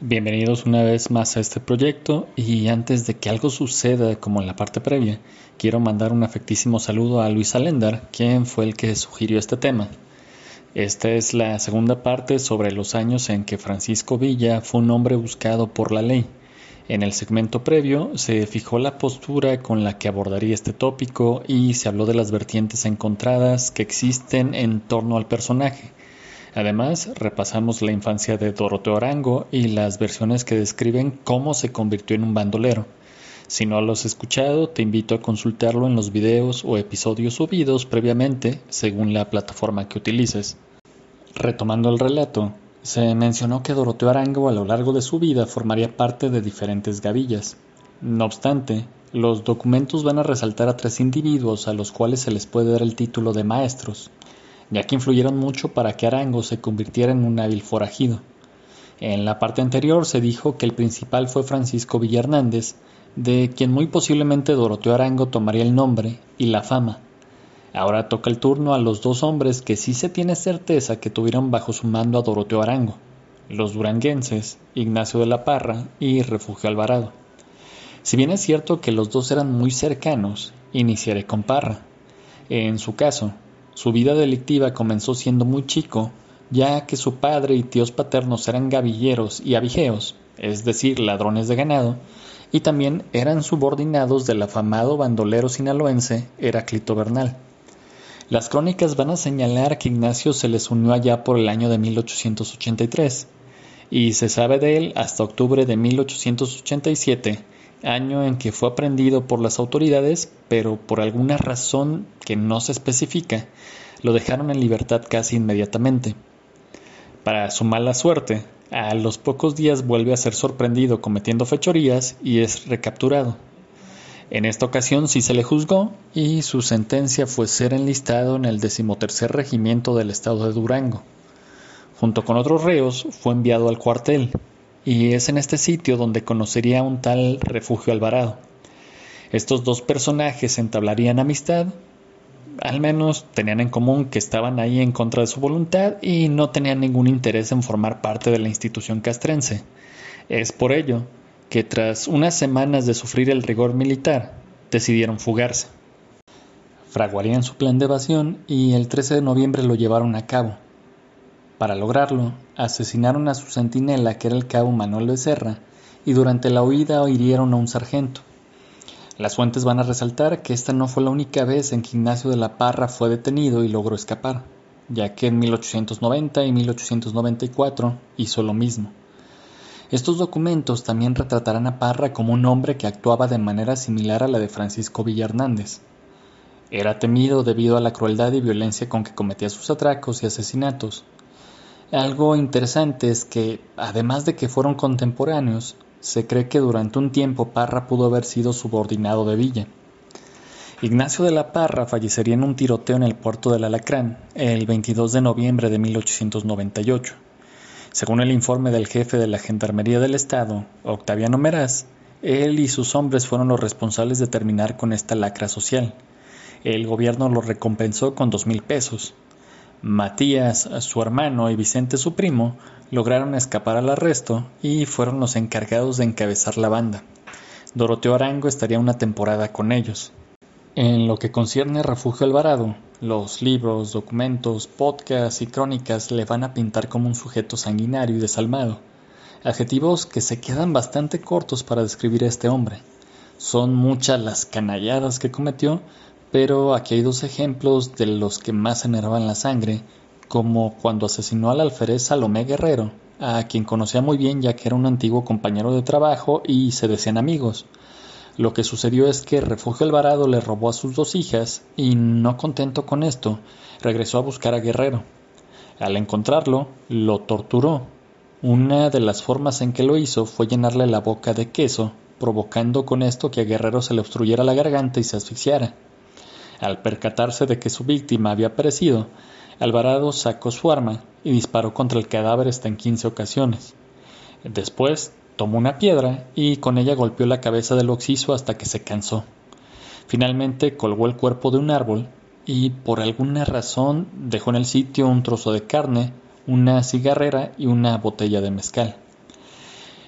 Bienvenidos una vez más a este proyecto y antes de que algo suceda como en la parte previa, quiero mandar un afectísimo saludo a Luis Alendar, quien fue el que sugirió este tema. Esta es la segunda parte sobre los años en que Francisco Villa fue un hombre buscado por la ley. En el segmento previo se fijó la postura con la que abordaría este tópico y se habló de las vertientes encontradas que existen en torno al personaje Además, repasamos la infancia de Doroteo Arango y las versiones que describen cómo se convirtió en un bandolero. Si no lo has escuchado, te invito a consultarlo en los videos o episodios subidos previamente, según la plataforma que utilices. Retomando el relato, se mencionó que Doroteo Arango a lo largo de su vida formaría parte de diferentes gavillas. No obstante, los documentos van a resaltar a tres individuos a los cuales se les puede dar el título de maestros ya que influyeron mucho para que Arango se convirtiera en un hábil forajido. En la parte anterior se dijo que el principal fue Francisco Villa Hernández, de quien muy posiblemente Doroteo Arango tomaría el nombre y la fama. Ahora toca el turno a los dos hombres que sí se tiene certeza que tuvieron bajo su mando a Doroteo Arango, los duranguenses, Ignacio de la Parra y Refugio Alvarado. Si bien es cierto que los dos eran muy cercanos, iniciaré con Parra. En su caso, su vida delictiva comenzó siendo muy chico, ya que su padre y tíos paternos eran gavilleros y abigeos, es decir, ladrones de ganado, y también eran subordinados del afamado bandolero sinaloense Heraclito Bernal. Las crónicas van a señalar que Ignacio se les unió allá por el año de 1883, y se sabe de él hasta octubre de 1887, año en que fue aprendido por las autoridades, pero por alguna razón que no se especifica, lo dejaron en libertad casi inmediatamente. Para su mala suerte, a los pocos días vuelve a ser sorprendido cometiendo fechorías y es recapturado. En esta ocasión sí se le juzgó y su sentencia fue ser enlistado en el decimotercer regimiento del estado de Durango. Junto con otros reos fue enviado al cuartel, y es en este sitio donde conocería un tal Refugio Alvarado. Estos dos personajes entablarían amistad, al menos tenían en común que estaban ahí en contra de su voluntad y no tenían ningún interés en formar parte de la institución castrense. Es por ello que tras unas semanas de sufrir el rigor militar, decidieron fugarse. Fraguarían su plan de evasión y el 13 de noviembre lo llevaron a cabo. Para lograrlo, asesinaron a su centinela, que era el cabo Manuel Becerra, y durante la huida hirieron a un sargento. Las fuentes van a resaltar que esta no fue la única vez en que Ignacio de la Parra fue detenido y logró escapar, ya que en 1890 y 1894 hizo lo mismo. Estos documentos también retratarán a Parra como un hombre que actuaba de manera similar a la de Francisco Villa Hernández. Era temido debido a la crueldad y violencia con que cometía sus atracos y asesinatos, algo interesante es que, además de que fueron contemporáneos, se cree que durante un tiempo Parra pudo haber sido subordinado de Villa. Ignacio de la Parra fallecería en un tiroteo en el puerto del Alacrán el 22 de noviembre de 1898. Según el informe del jefe de la Gendarmería del Estado, Octaviano Meraz, él y sus hombres fueron los responsables de terminar con esta lacra social. El gobierno lo recompensó con dos mil pesos, Matías, su hermano, y Vicente, su primo, lograron escapar al arresto y fueron los encargados de encabezar la banda. Doroteo Arango estaría una temporada con ellos. En lo que concierne a Refugio Alvarado, los libros, documentos, podcasts y crónicas le van a pintar como un sujeto sanguinario y desalmado, adjetivos que se quedan bastante cortos para describir a este hombre. Son muchas las canalladas que cometió, pero aquí hay dos ejemplos de los que más enervan la sangre, como cuando asesinó al alférez Salomé Guerrero, a quien conocía muy bien ya que era un antiguo compañero de trabajo y se decían amigos. Lo que sucedió es que Refugio Alvarado le robó a sus dos hijas y, no contento con esto, regresó a buscar a Guerrero. Al encontrarlo, lo torturó. Una de las formas en que lo hizo fue llenarle la boca de queso, provocando con esto que a Guerrero se le obstruyera la garganta y se asfixiara. Al percatarse de que su víctima había perecido, Alvarado sacó su arma y disparó contra el cadáver hasta en quince ocasiones. Después tomó una piedra y con ella golpeó la cabeza del occiso hasta que se cansó. Finalmente colgó el cuerpo de un árbol y por alguna razón dejó en el sitio un trozo de carne, una cigarrera y una botella de mezcal.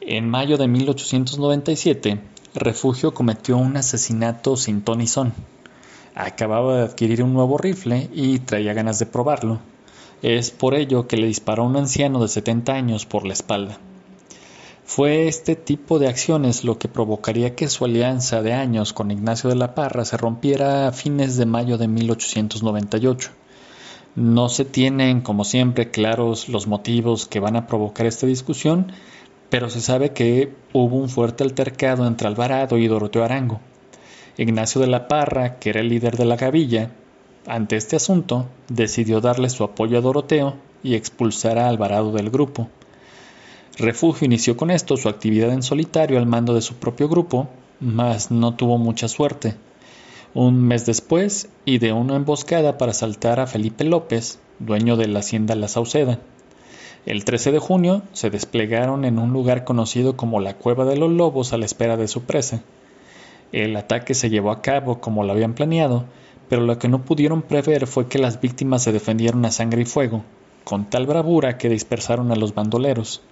En mayo de 1897, Refugio cometió un asesinato sin ton y son. Acababa de adquirir un nuevo rifle y traía ganas de probarlo. Es por ello que le disparó a un anciano de 70 años por la espalda. Fue este tipo de acciones lo que provocaría que su alianza de años con Ignacio de la Parra se rompiera a fines de mayo de 1898. No se tienen, como siempre, claros los motivos que van a provocar esta discusión, pero se sabe que hubo un fuerte altercado entre Alvarado y Doroteo Arango. Ignacio de la Parra, que era el líder de la gavilla, ante este asunto, decidió darle su apoyo a Doroteo y expulsar a Alvarado del grupo. Refugio inició con esto su actividad en solitario al mando de su propio grupo, mas no tuvo mucha suerte. Un mes después, ideó una emboscada para asaltar a Felipe López, dueño de la hacienda La Sauceda. El 13 de junio se desplegaron en un lugar conocido como la Cueva de los Lobos a la espera de su presa. El ataque se llevó a cabo como lo habían planeado, pero lo que no pudieron prever fue que las víctimas se defendieron a sangre y fuego, con tal bravura que dispersaron a los bandoleros.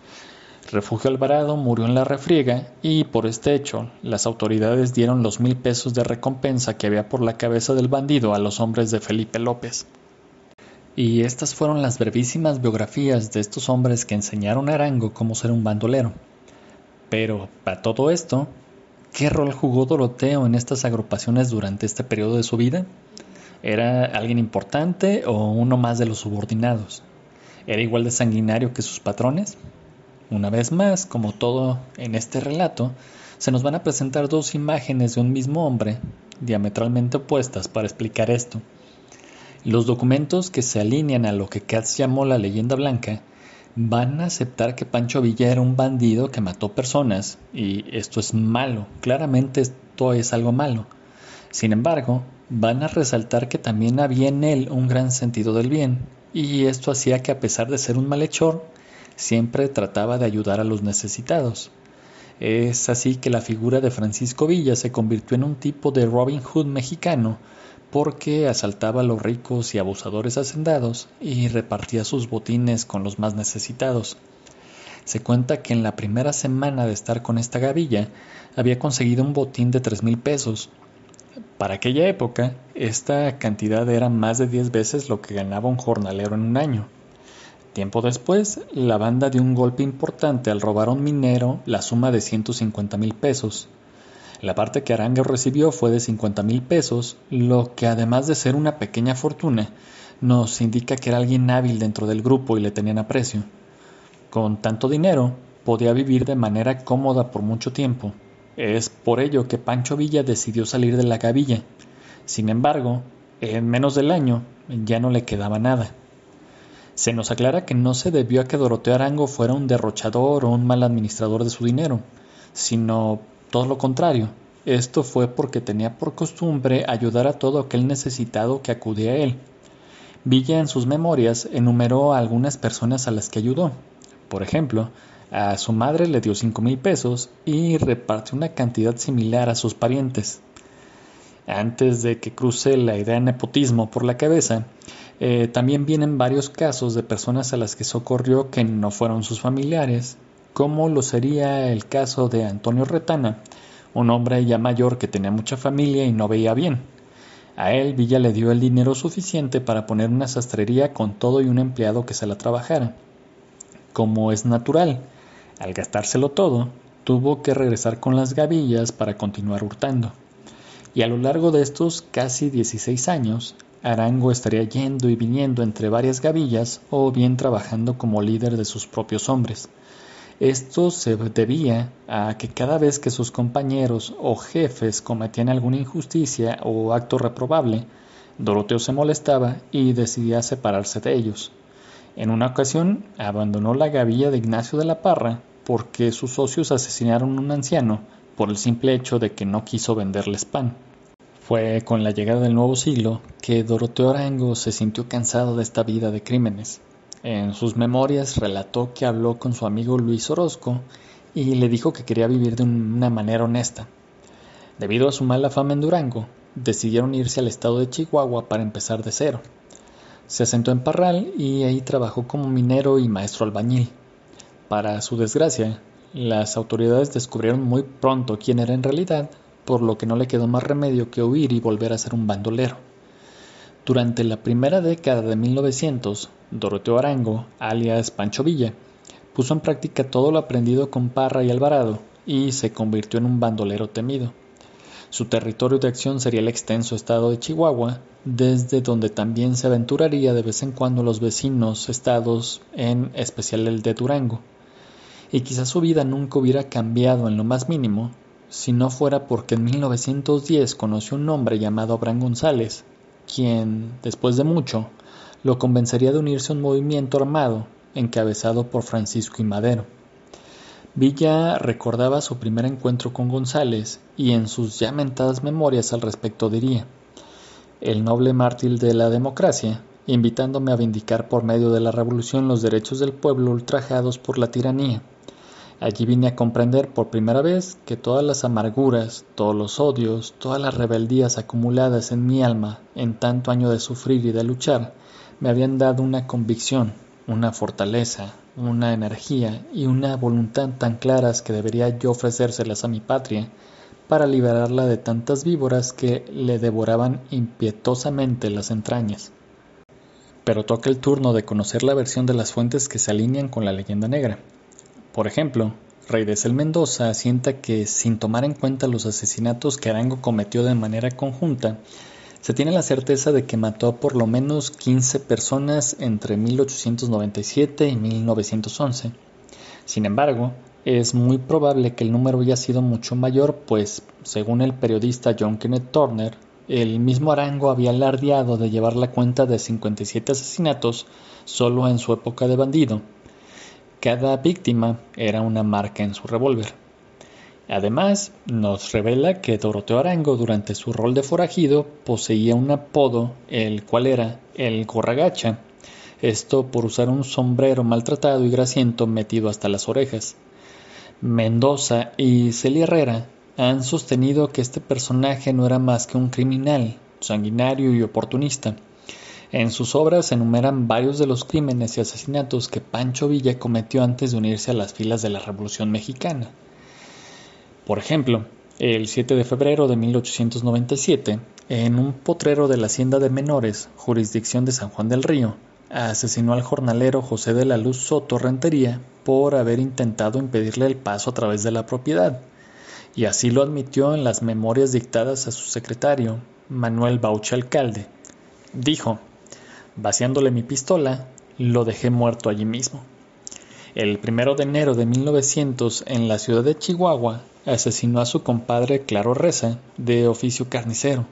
Refugio Alvarado murió en la refriega y por este hecho las autoridades dieron los mil pesos de recompensa que había por la cabeza del bandido a los hombres de Felipe López. Y estas fueron las brevísimas biografías de estos hombres que enseñaron a Arango cómo ser un bandolero. Pero, para todo esto, ¿qué rol jugó Doroteo en estas agrupaciones durante este periodo de su vida? ¿Era alguien importante o uno más de los subordinados? ¿Era igual de sanguinario que sus patrones? Una vez más, como todo en este relato, se nos van a presentar dos imágenes de un mismo hombre, diametralmente opuestas, para explicar esto. Los documentos que se alinean a lo que Katz llamó la leyenda blanca van a aceptar que Pancho Villa era un bandido que mató personas, y esto es malo, claramente esto es algo malo. Sin embargo, van a resaltar que también había en él un gran sentido del bien, y esto hacía que a pesar de ser un malhechor, siempre trataba de ayudar a los necesitados. Es así que la figura de Francisco Villa se convirtió en un tipo de Robin Hood mexicano porque asaltaba a los ricos y abusadores hacendados y repartía sus botines con los más necesitados. Se cuenta que en la primera semana de estar con esta gavilla había conseguido un botín de tres mil pesos. Para aquella época, esta cantidad era más de diez veces lo que ganaba un jornalero en un año. Tiempo después, la banda dio un golpe importante al robar a un minero la suma de 150 mil pesos. La parte que Arango recibió fue de 50 mil pesos, lo que además de ser una pequeña fortuna, nos indica que era alguien hábil dentro del grupo y le tenían aprecio. Con tanto dinero, podía vivir de manera cómoda por mucho tiempo. Es por ello que Pancho Villa decidió salir de la gavilla. Sin embargo, en menos del año ya no le quedaba nada. Se nos aclara que no se debió a que Doroteo Arango fuera un derrochador o un mal administrador de su dinero, sino todo lo contrario. Esto fue porque tenía por costumbre ayudar a todo aquel necesitado que acudía a él. Villa en sus memorias enumeró a algunas personas a las que ayudó. Por ejemplo, a su madre le dio cinco mil pesos y repartió una cantidad similar a sus parientes. Antes de que cruce la idea de nepotismo por la cabeza, eh, también vienen varios casos de personas a las que socorrió que no fueron sus familiares, como lo sería el caso de Antonio Retana, un hombre ya mayor que tenía mucha familia y no veía bien. A él Villa le dio el dinero suficiente para poner una sastrería con todo y un empleado que se la trabajara. Como es natural, al gastárselo todo, tuvo que regresar con las gavillas para continuar hurtando. Y a lo largo de estos casi 16 años, Arango estaría yendo y viniendo entre varias gavillas o bien trabajando como líder de sus propios hombres. Esto se debía a que cada vez que sus compañeros o jefes cometían alguna injusticia o acto reprobable, Doroteo se molestaba y decidía separarse de ellos. En una ocasión abandonó la gavilla de Ignacio de la Parra porque sus socios asesinaron a un anciano por el simple hecho de que no quiso venderles pan. Fue con la llegada del nuevo siglo que Doroteo Arango se sintió cansado de esta vida de crímenes. En sus memorias relató que habló con su amigo Luis Orozco y le dijo que quería vivir de una manera honesta. Debido a su mala fama en Durango, decidieron irse al estado de Chihuahua para empezar de cero. Se asentó en Parral y ahí trabajó como minero y maestro albañil. Para su desgracia, las autoridades descubrieron muy pronto quién era en realidad, por lo que no le quedó más remedio que huir y volver a ser un bandolero. Durante la primera década de 1900, Doroteo Arango, alias Pancho Villa, puso en práctica todo lo aprendido con Parra y Alvarado y se convirtió en un bandolero temido. Su territorio de acción sería el extenso estado de Chihuahua, desde donde también se aventuraría de vez en cuando los vecinos estados, en especial el de Durango. Y quizás su vida nunca hubiera cambiado en lo más mínimo, si no fuera porque en 1910 conoció un hombre llamado Abraham González, quien, después de mucho, lo convencería de unirse a un movimiento armado encabezado por Francisco y Madero. Villa recordaba su primer encuentro con González y en sus ya mentadas memorias al respecto diría el noble mártir de la democracia, invitándome a vindicar por medio de la revolución los derechos del pueblo ultrajados por la tiranía. Allí vine a comprender por primera vez que todas las amarguras, todos los odios, todas las rebeldías acumuladas en mi alma en tanto año de sufrir y de luchar, me habían dado una convicción, una fortaleza, una energía y una voluntad tan claras que debería yo ofrecérselas a mi patria para liberarla de tantas víboras que le devoraban impietosamente las entrañas. Pero toca el turno de conocer la versión de las fuentes que se alinean con la leyenda negra. Por ejemplo, Rey de Cel Mendoza asienta que, sin tomar en cuenta los asesinatos que Arango cometió de manera conjunta, se tiene la certeza de que mató a por lo menos 15 personas entre 1897 y 1911. Sin embargo, es muy probable que el número haya sido mucho mayor, pues, según el periodista John Kenneth Turner, el mismo Arango había alardeado de llevar la cuenta de 57 asesinatos solo en su época de bandido. Cada víctima era una marca en su revólver. Además, nos revela que Doroteo Arango durante su rol de forajido poseía un apodo, el cual era el gorragacha, esto por usar un sombrero maltratado y grasiento metido hasta las orejas. Mendoza y Celia Herrera han sostenido que este personaje no era más que un criminal, sanguinario y oportunista. En sus obras enumeran varios de los crímenes y asesinatos que Pancho Villa cometió antes de unirse a las filas de la Revolución Mexicana. Por ejemplo, el 7 de febrero de 1897, en un potrero de la Hacienda de Menores, jurisdicción de San Juan del Río, asesinó al jornalero José de la Luz Soto Rentería por haber intentado impedirle el paso a través de la propiedad, y así lo admitió en las memorias dictadas a su secretario, Manuel Bauche Alcalde. Dijo, vaciándole mi pistola, lo dejé muerto allí mismo. El primero de enero de 1900, en la ciudad de Chihuahua, asesinó a su compadre Claro Reza, de oficio carnicero.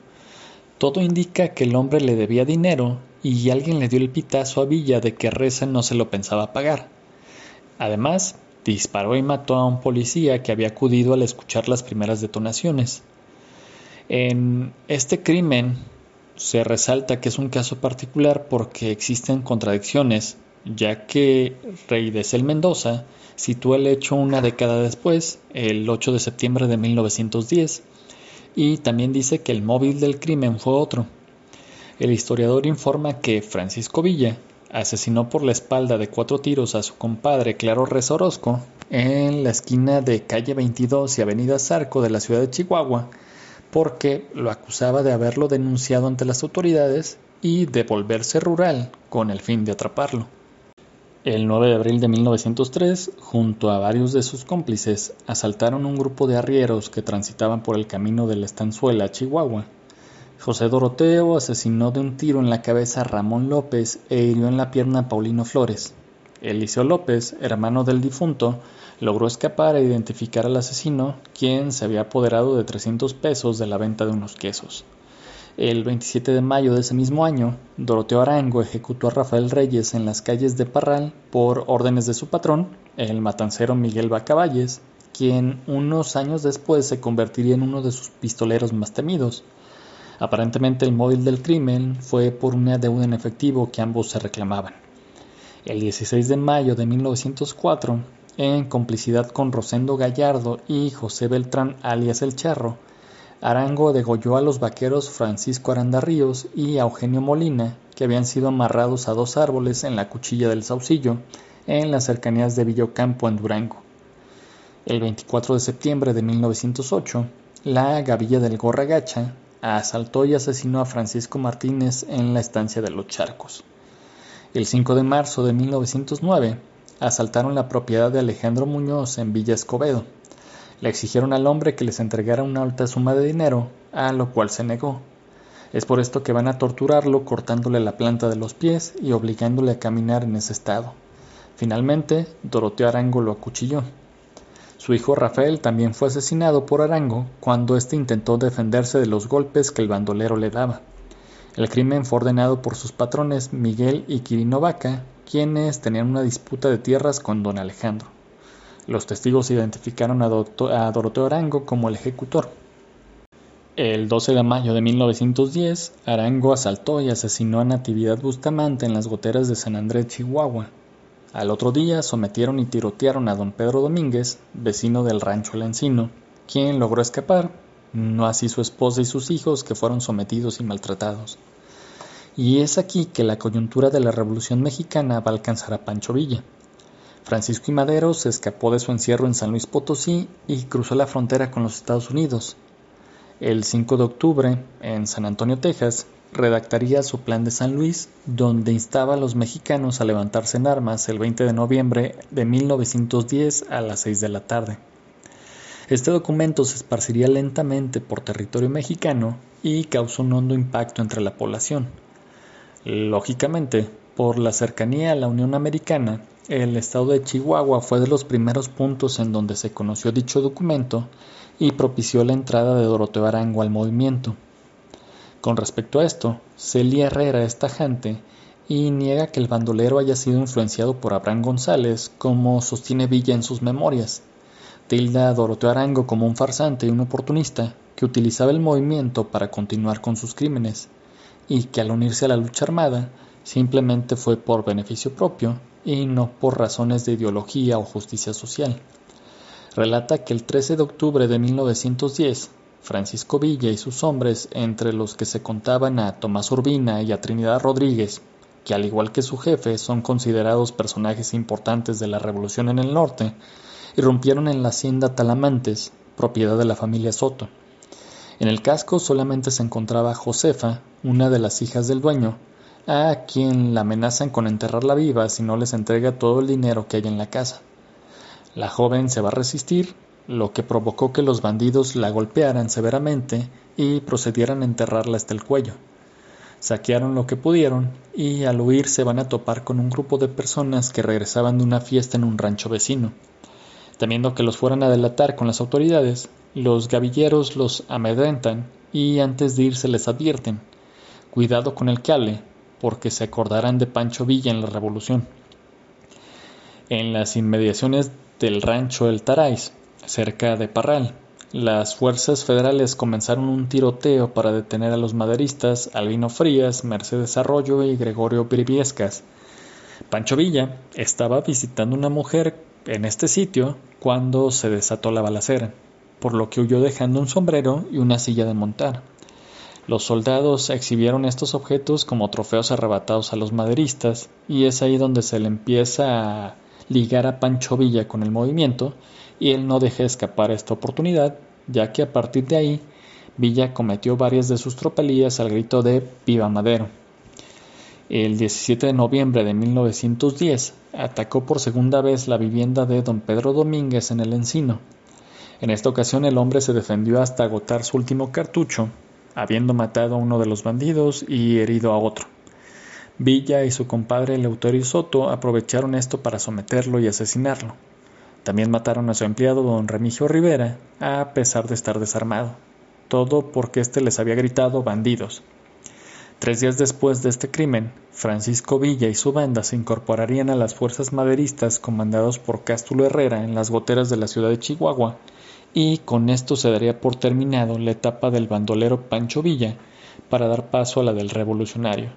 Todo indica que el hombre le debía dinero y alguien le dio el pitazo a Villa de que Reza no se lo pensaba pagar. Además, disparó y mató a un policía que había acudido al escuchar las primeras detonaciones. En este crimen se resalta que es un caso particular porque existen contradicciones, ya que Rey de Cel Mendoza sitúa el hecho una década después, el 8 de septiembre de 1910, y también dice que el móvil del crimen fue otro. El historiador informa que Francisco Villa asesinó por la espalda de cuatro tiros a su compadre Claro Reza Orozco en la esquina de calle 22 y avenida Zarco de la ciudad de Chihuahua porque lo acusaba de haberlo denunciado ante las autoridades y de volverse rural con el fin de atraparlo. El 9 de abril de 1903, junto a varios de sus cómplices, asaltaron un grupo de arrieros que transitaban por el camino de la estanzuela Chihuahua José Doroteo asesinó de un tiro en la cabeza a Ramón López e hirió en la pierna a Paulino Flores. Eliseo López, hermano del difunto, logró escapar e identificar al asesino, quien se había apoderado de 300 pesos de la venta de unos quesos. El 27 de mayo de ese mismo año, Doroteo Arango ejecutó a Rafael Reyes en las calles de Parral por órdenes de su patrón, el matancero Miguel Bacavalles, quien unos años después se convertiría en uno de sus pistoleros más temidos. Aparentemente el móvil del crimen fue por una deuda en efectivo que ambos se reclamaban. El 16 de mayo de 1904, en complicidad con Rosendo Gallardo y José Beltrán alias El Charro, Arango degolló a los vaqueros Francisco Aranda Ríos y Eugenio Molina, que habían sido amarrados a dos árboles en la cuchilla del Saucillo, en las cercanías de Villocampo en Durango. El 24 de septiembre de 1908, la gavilla del Gorra Gacha asaltó y asesinó a Francisco Martínez en la estancia de Los Charcos. El 5 de marzo de 1909, asaltaron la propiedad de Alejandro Muñoz en Villa Escobedo. Le exigieron al hombre que les entregara una alta suma de dinero, a lo cual se negó. Es por esto que van a torturarlo cortándole la planta de los pies y obligándole a caminar en ese estado. Finalmente, Doroteo Arango lo acuchilló. Su hijo Rafael también fue asesinado por Arango cuando éste intentó defenderse de los golpes que el bandolero le daba. El crimen fue ordenado por sus patrones Miguel y Quirino Vaca, quienes tenían una disputa de tierras con don Alejandro. Los testigos identificaron a, Doroteo Arango como el ejecutor. El 12 de mayo de 1910, Arango asaltó y asesinó a Natividad Bustamante en las goteras de San Andrés, Chihuahua. Al otro día sometieron y tirotearon a don Pedro Domínguez, vecino del rancho El Encino, quien logró escapar, no así su esposa y sus hijos que fueron sometidos y maltratados. Y es aquí que la coyuntura de la Revolución Mexicana va a alcanzar a Pancho Villa. Francisco y Madero se escapó de su encierro en San Luis Potosí y cruzó la frontera con los Estados Unidos, el 5 de octubre, en San Antonio, Texas, redactaría su plan de San Luis, donde instaba a los mexicanos a levantarse en armas el 20 de noviembre de 1910 a las 6 de la tarde. Este documento se esparciría lentamente por territorio mexicano y causó un hondo impacto entre la población. Lógicamente, por la cercanía a la Unión Americana, el estado de Chihuahua fue de los primeros puntos en donde se conoció dicho documento y propició la entrada de Doroteo Arango al movimiento. Con respecto a esto, Celia Herrera es tajante y niega que el bandolero haya sido influenciado por Abraham González, como sostiene Villa en sus memorias. Tilda a Doroteo Arango como un farsante y un oportunista que utilizaba el movimiento para continuar con sus crímenes, y que al unirse a la lucha armada simplemente fue por beneficio propio y no por razones de ideología o justicia social relata que el 13 de octubre de 1910, Francisco Villa y sus hombres, entre los que se contaban a Tomás Urbina y a Trinidad Rodríguez, que al igual que su jefe son considerados personajes importantes de la revolución en el norte, irrumpieron en la hacienda Talamantes, propiedad de la familia Soto. En el casco solamente se encontraba Josefa, una de las hijas del dueño, a quien la amenazan con enterrarla viva si no les entrega todo el dinero que hay en la casa. La joven se va a resistir, lo que provocó que los bandidos la golpearan severamente y procedieran a enterrarla hasta el cuello. Saquearon lo que pudieron y al huir se van a topar con un grupo de personas que regresaban de una fiesta en un rancho vecino. Temiendo que los fueran a delatar con las autoridades, los gavilleros los amedrentan y antes de irse les advierten, cuidado con el cale, porque se acordarán de Pancho Villa en la Revolución. En las inmediaciones del rancho El Tarais, cerca de Parral. Las fuerzas federales comenzaron un tiroteo para detener a los maderistas Albino Frías, Mercedes Arroyo y Gregorio Briviescas. Pancho Villa estaba visitando una mujer en este sitio cuando se desató la balacera, por lo que huyó dejando un sombrero y una silla de montar. Los soldados exhibieron estos objetos como trofeos arrebatados a los maderistas y es ahí donde se le empieza a ligar a Pancho Villa con el movimiento y él no deja escapar esta oportunidad, ya que a partir de ahí Villa cometió varias de sus tropelías al grito de Viva Madero. El 17 de noviembre de 1910 atacó por segunda vez la vivienda de don Pedro Domínguez en el Encino. En esta ocasión el hombre se defendió hasta agotar su último cartucho, habiendo matado a uno de los bandidos y herido a otro. Villa y su compadre Eleuterio Soto aprovecharon esto para someterlo y asesinarlo. También mataron a su empleado don Remigio Rivera, a pesar de estar desarmado. Todo porque éste les había gritado bandidos. Tres días después de este crimen, Francisco Villa y su banda se incorporarían a las fuerzas maderistas comandados por Cástulo Herrera en las goteras de la ciudad de Chihuahua, y con esto se daría por terminado la etapa del bandolero Pancho Villa para dar paso a la del revolucionario.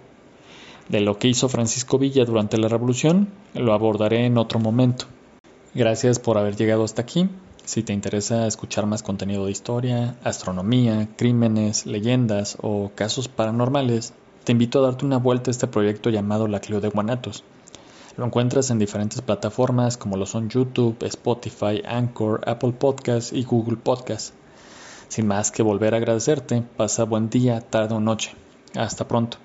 De lo que hizo Francisco Villa durante la Revolución lo abordaré en otro momento. Gracias por haber llegado hasta aquí. Si te interesa escuchar más contenido de historia, astronomía, crímenes, leyendas o casos paranormales, te invito a darte una vuelta a este proyecto llamado La Clio de Guanatos. Lo encuentras en diferentes plataformas como lo son YouTube, Spotify, Anchor, Apple Podcasts y Google Podcasts. Sin más que volver a agradecerte, pasa buen día, tarde o noche. Hasta pronto.